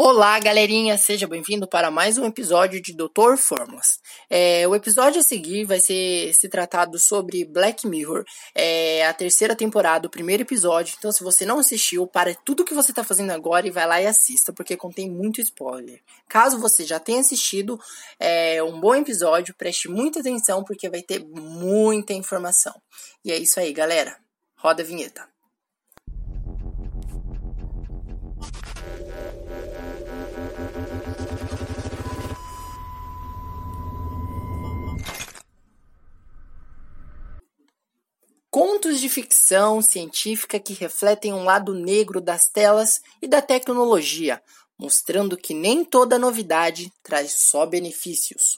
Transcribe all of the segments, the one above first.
Olá, galerinha! Seja bem-vindo para mais um episódio de Doutor Fórmulas. É, o episódio a seguir vai ser se tratado sobre Black Mirror, é a terceira temporada, o primeiro episódio. Então, se você não assistiu, para tudo que você está fazendo agora e vai lá e assista, porque contém muito spoiler. Caso você já tenha assistido, é um bom episódio, preste muita atenção, porque vai ter muita informação. E é isso aí, galera. Roda a vinheta. Contos de ficção científica que refletem um lado negro das telas e da tecnologia, mostrando que nem toda novidade traz só benefícios.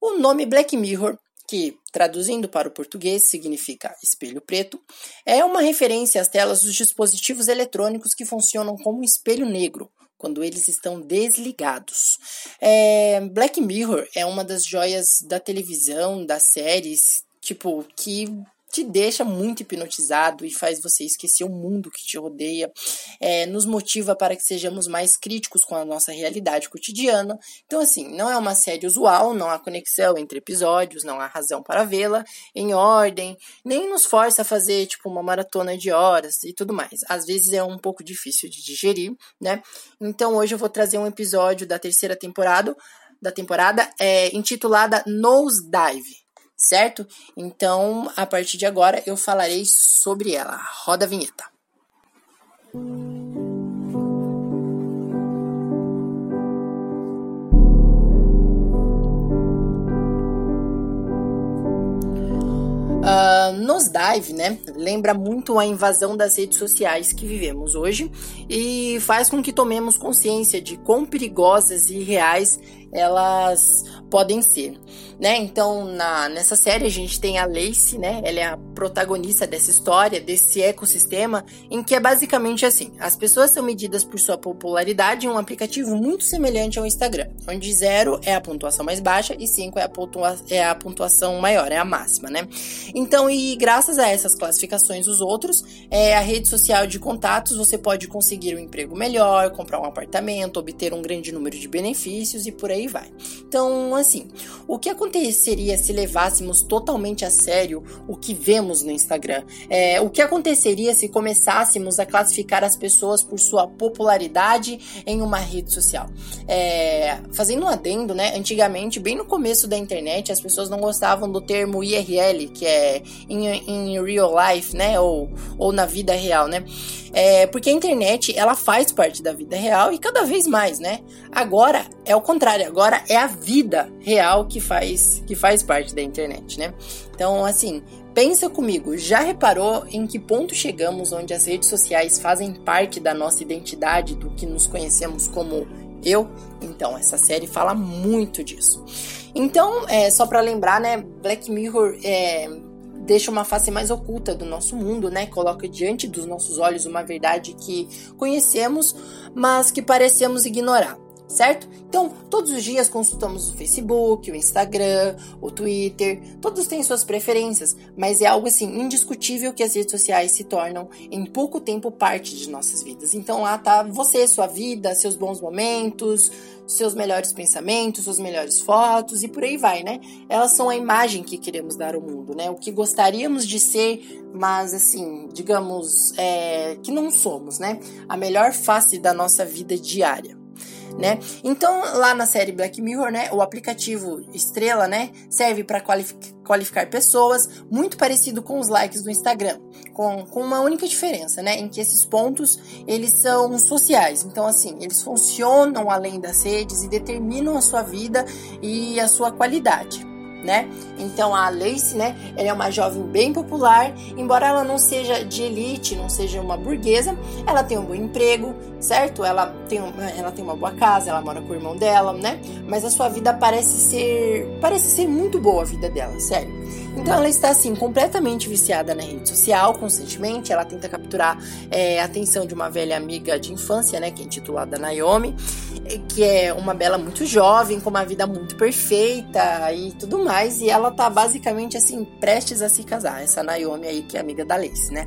O nome Black Mirror, que traduzindo para o português significa espelho preto, é uma referência às telas dos dispositivos eletrônicos que funcionam como um espelho negro, quando eles estão desligados. É, Black Mirror é uma das joias da televisão, das séries, tipo, que te deixa muito hipnotizado e faz você esquecer o mundo que te rodeia, é, nos motiva para que sejamos mais críticos com a nossa realidade cotidiana. Então, assim, não é uma série usual, não há conexão entre episódios, não há razão para vê-la em ordem, nem nos força a fazer, tipo, uma maratona de horas e tudo mais. Às vezes é um pouco difícil de digerir, né? Então, hoje eu vou trazer um episódio da terceira temporada, da temporada, é, intitulada Nose Dive certo? Então, a partir de agora, eu falarei sobre ela. Roda a vinheta. Uh, Nosedive, né, lembra muito a invasão das redes sociais que vivemos hoje e faz com que tomemos consciência de quão perigosas e reais elas podem ser, né? Então, na, nessa série a gente tem a Lacey, né? Ela é a protagonista dessa história, desse ecossistema, em que é basicamente assim: as pessoas são medidas por sua popularidade em um aplicativo muito semelhante ao Instagram, onde zero é a pontuação mais baixa e cinco é a, pontua é a pontuação maior, é a máxima, né? Então, e graças a essas classificações dos outros, é a rede social de contatos, você pode conseguir um emprego melhor, comprar um apartamento, obter um grande número de benefícios e por aí aí vai. Então, assim, o que aconteceria se levássemos totalmente a sério o que vemos no Instagram? É, o que aconteceria se começássemos a classificar as pessoas por sua popularidade em uma rede social? É, fazendo um adendo, né? Antigamente, bem no começo da internet, as pessoas não gostavam do termo IRL, que é in, in real life, né? Ou, ou na vida real, né? É, porque a internet, ela faz parte da vida real e cada vez mais, né? Agora é o contrário, agora é a vida real que faz, que faz parte da internet, né? Então, assim, pensa comigo, já reparou em que ponto chegamos onde as redes sociais fazem parte da nossa identidade, do que nos conhecemos como eu? Então, essa série fala muito disso. Então, é, só para lembrar, né, Black Mirror é, deixa uma face mais oculta do nosso mundo, né? Coloca diante dos nossos olhos uma verdade que conhecemos, mas que parecemos ignorar certo? Então, todos os dias consultamos o Facebook, o Instagram, o Twitter, todos têm suas preferências, mas é algo assim indiscutível que as redes sociais se tornam em pouco tempo parte de nossas vidas. Então lá tá você, sua vida, seus bons momentos, seus melhores pensamentos, suas melhores fotos e por aí vai, né? Elas são a imagem que queremos dar ao mundo, né? O que gostaríamos de ser, mas assim, digamos, é, que não somos, né? A melhor face da nossa vida diária né? Então, lá na série Black Mirror, né, o aplicativo Estrela, né, serve para qualificar pessoas, muito parecido com os likes do Instagram, com, com uma única diferença, né, em que esses pontos, eles são sociais. Então, assim, eles funcionam além das redes e determinam a sua vida e a sua qualidade né? Então a Lacey, né, ela é uma jovem bem popular, embora ela não seja de elite, não seja uma burguesa, ela tem um bom emprego, certo? Ela tem, ela tem uma boa casa, ela mora com o irmão dela, né? Mas a sua vida parece ser, parece ser muito boa a vida dela, sério. Então ela está assim completamente viciada na rede social, constantemente. Ela tenta capturar é, a atenção de uma velha amiga de infância, né, que é intitulada Naomi, que é uma bela muito jovem, com uma vida muito perfeita e tudo mais. E ela tá basicamente assim prestes a se casar. Essa Naomi aí que é amiga da Lace, né?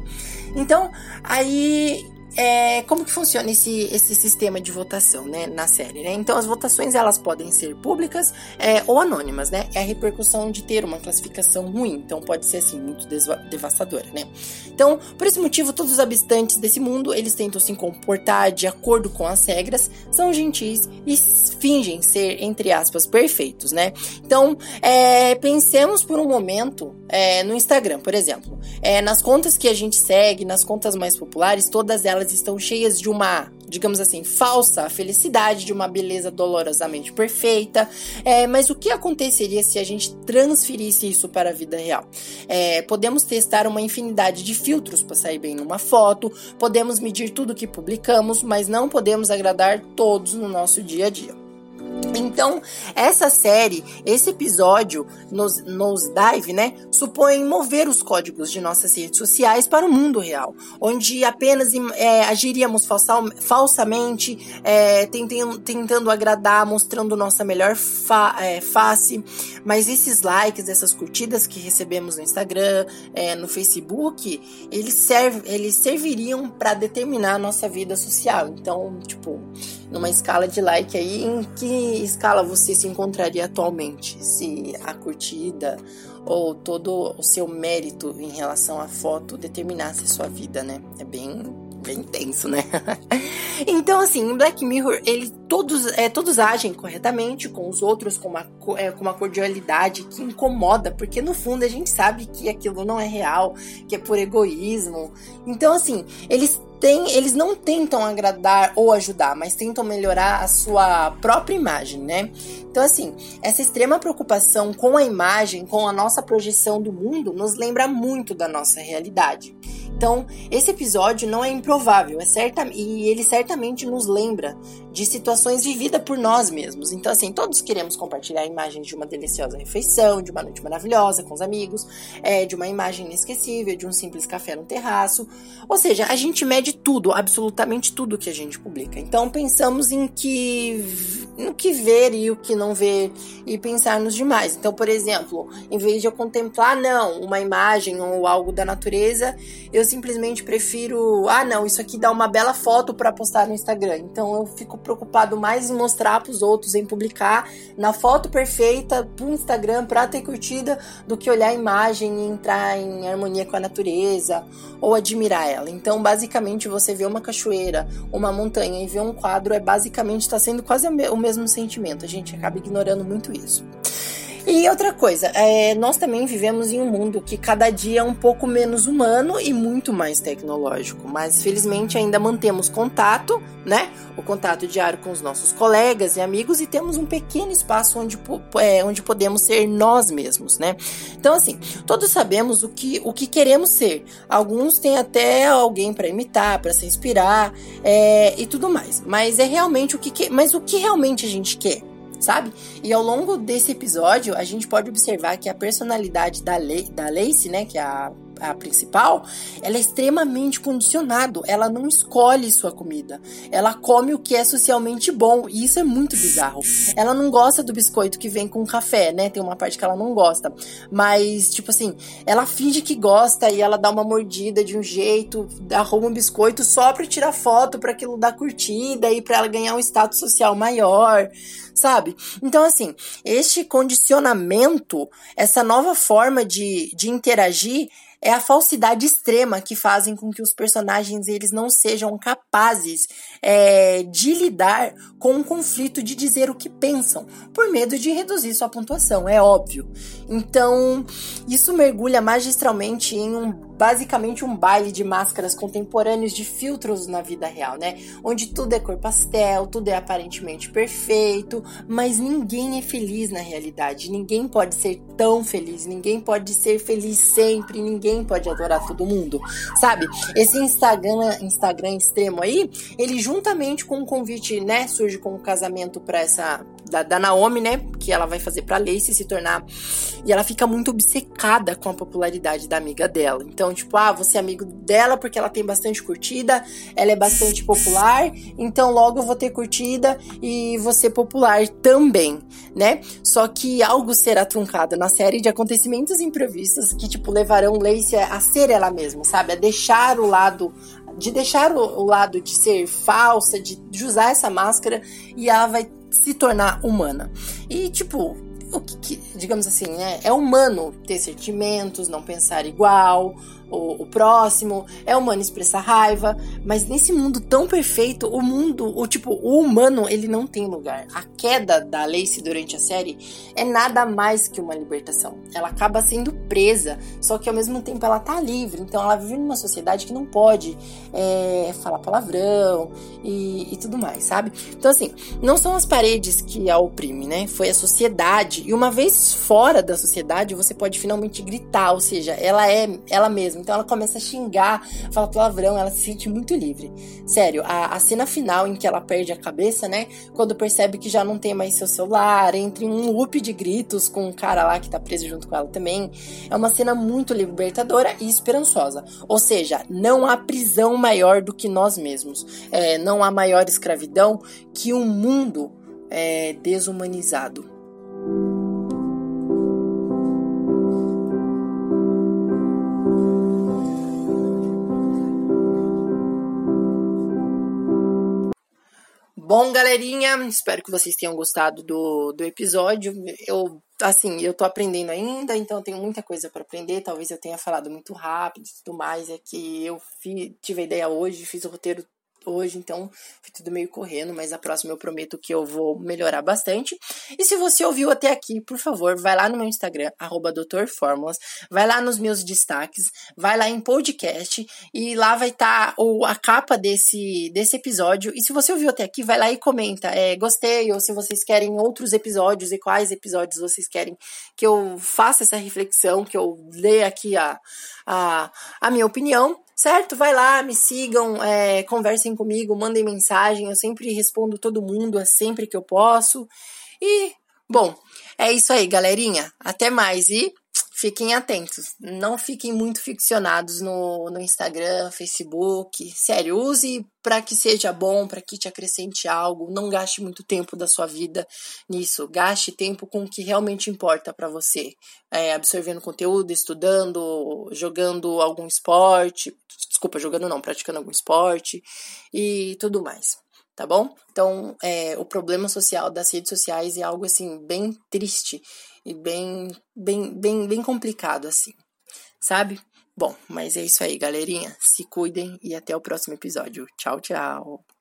Então aí é, como que funciona esse, esse sistema de votação, né, na série, né? Então, as votações, elas podem ser públicas é, ou anônimas, né? É a repercussão de ter uma classificação ruim, então pode ser, assim, muito devastadora, né? Então, por esse motivo, todos os habitantes desse mundo, eles tentam se comportar de acordo com as regras, são gentis e fingem ser, entre aspas, perfeitos, né? Então, é, pensemos por um momento é, no Instagram, por exemplo. É, nas contas que a gente segue, nas contas mais populares, todas elas estão cheias de uma, digamos assim, falsa felicidade, de uma beleza dolorosamente perfeita. É, mas o que aconteceria se a gente transferisse isso para a vida real? É, podemos testar uma infinidade de filtros para sair bem numa foto, podemos medir tudo que publicamos, mas não podemos agradar todos no nosso dia a dia. Então, essa série, esse episódio, nos, nos Dive, né, supõe mover os códigos de nossas redes sociais para o mundo real, onde apenas é, agiríamos falsa, falsamente, é, tentando, tentando agradar, mostrando nossa melhor fa, é, face, mas esses likes, essas curtidas que recebemos no Instagram, é, no Facebook, eles, serve, eles serviriam para determinar a nossa vida social. Então, tipo, numa escala de like aí, em que escala você se encontraria atualmente? Se a curtida ou todo o seu mérito em relação à foto determinasse a sua vida, né? É bem bem intenso, né? então, assim, em Black Mirror, ele, todos, é, todos agem corretamente com os outros, com uma, é, com uma cordialidade que incomoda, porque no fundo a gente sabe que aquilo não é real, que é por egoísmo. Então, assim, eles tem, eles não tentam agradar ou ajudar, mas tentam melhorar a sua própria imagem, né? Então, assim, essa extrema preocupação com a imagem, com a nossa projeção do mundo, nos lembra muito da nossa realidade. Então, esse episódio não é improvável, é certa, e ele certamente nos lembra de situações vividas por nós mesmos. Então, assim, todos queremos compartilhar imagens de uma deliciosa refeição, de uma noite maravilhosa com os amigos, é, de uma imagem inesquecível, de um simples café no terraço. Ou seja, a gente mede tudo, absolutamente tudo que a gente publica. Então, pensamos em que no que ver e o que não ver e pensar nos demais. Então, por exemplo, em vez de eu contemplar não uma imagem ou algo da natureza, eu simplesmente prefiro, ah, não, isso aqui dá uma bela foto para postar no Instagram. Então, eu fico preocupado mais em mostrar para os outros, em publicar na foto perfeita pro Instagram para ter curtida, do que olhar a imagem e entrar em harmonia com a natureza ou admirar ela. Então, basicamente, você vê uma cachoeira, uma montanha e vê um quadro, é basicamente está sendo quase o mesmo sentimento. A gente acaba ignorando muito isso. E outra coisa, é, nós também vivemos em um mundo que cada dia é um pouco menos humano e muito mais tecnológico, mas felizmente ainda mantemos contato, né? O contato diário com os nossos colegas e amigos e temos um pequeno espaço onde, é, onde podemos ser nós mesmos, né? Então, assim, todos sabemos o que, o que queremos ser. Alguns têm até alguém para imitar, para se inspirar é, e tudo mais. Mas é realmente o que, que mas o que realmente a gente quer? Sabe? E ao longo desse episódio, a gente pode observar que a personalidade da, Le da Lacey, né, que é a a principal, ela é extremamente condicionado. Ela não escolhe sua comida. Ela come o que é socialmente bom. E isso é muito bizarro. Ela não gosta do biscoito que vem com café, né? Tem uma parte que ela não gosta. Mas, tipo assim, ela finge que gosta e ela dá uma mordida de um jeito, arruma um biscoito só pra tirar foto, para aquilo dar curtida e pra ela ganhar um status social maior, sabe? Então, assim, este condicionamento, essa nova forma de, de interagir, é a falsidade extrema que fazem com que os personagens eles não sejam capazes é, de lidar com o conflito de dizer o que pensam, por medo de reduzir sua pontuação, é óbvio. Então, isso mergulha magistralmente em um basicamente um baile de máscaras contemporâneos de filtros na vida real, né? Onde tudo é cor pastel, tudo é aparentemente perfeito, mas ninguém é feliz na realidade. Ninguém pode ser tão feliz, ninguém pode ser feliz sempre, ninguém pode adorar todo mundo, sabe? Esse Instagram, Instagram extremo aí, ele juntamente com o convite, né, surge com o casamento para essa da, da, Naomi, né? Que ela vai fazer pra Lacey se tornar. E ela fica muito obcecada com a popularidade da amiga dela. Então, tipo, ah, você é amigo dela porque ela tem bastante curtida, ela é bastante popular, então logo eu vou ter curtida e você popular também, né? Só que algo será truncado na série de acontecimentos imprevistos que, tipo, levarão Lacey a ser ela mesma, sabe? A deixar o lado de deixar o, lado de ser falsa, de, de usar essa máscara e ela vai se tornar humana. E tipo, o que, que, digamos assim, né? É humano ter sentimentos, não pensar igual, o, o, próximo, é humano expressar raiva, mas nesse mundo tão perfeito, o mundo, o tipo, o humano, ele não tem lugar. A queda da Lacey durante a série é nada mais que uma libertação. Ela acaba sendo presa, só que ao mesmo tempo ela tá livre, então ela vive numa sociedade que não pode é, falar palavrão e, e tudo mais, sabe? Então assim, não são as paredes que a oprimem, né? Foi a sociedade, e uma vez fora da sociedade, você pode finalmente gritar, ou seja, ela é ela mesma então ela começa a xingar, fala palavrão, ela se sente muito livre. Sério, a, a cena final em que ela perde a cabeça, né? Quando percebe que já não tem mais seu celular, entra em um loop de gritos com um cara lá que tá preso junto com ela também. É uma cena muito libertadora e esperançosa. Ou seja, não há prisão maior do que nós mesmos. É, não há maior escravidão que um mundo é, desumanizado. Bom, galerinha, espero que vocês tenham gostado do, do episódio. Eu, assim, eu tô aprendendo ainda, então tenho muita coisa para aprender. Talvez eu tenha falado muito rápido e tudo mais. É que eu tive a ideia hoje, fiz o roteiro hoje, então foi tudo meio correndo, mas a próxima eu prometo que eu vou melhorar bastante. E se você ouviu até aqui, por favor, vai lá no meu Instagram, arroba doutorformulas, vai lá nos meus destaques, vai lá em podcast e lá vai estar tá a capa desse, desse episódio. E se você ouviu até aqui, vai lá e comenta, é, gostei, ou se vocês querem outros episódios e quais episódios vocês querem que eu faça essa reflexão, que eu leia aqui a, a, a minha opinião certo? Vai lá, me sigam, é, conversem comigo, mandem mensagem, eu sempre respondo todo mundo, é sempre que eu posso. E, bom, é isso aí, galerinha. Até mais e fiquem atentos. Não fiquem muito ficcionados no, no Instagram, Facebook. Sério, use para que seja bom, para que te acrescente algo. Não gaste muito tempo da sua vida nisso. Gaste tempo com o que realmente importa para você. É, absorvendo conteúdo, estudando, jogando algum esporte. Desculpa, jogando não, praticando algum esporte e tudo mais tá bom? Então, é, o problema social das redes sociais é algo assim bem triste e bem, bem, bem, bem complicado assim, sabe? Bom, mas é isso aí, galerinha. Se cuidem e até o próximo episódio. Tchau, tchau.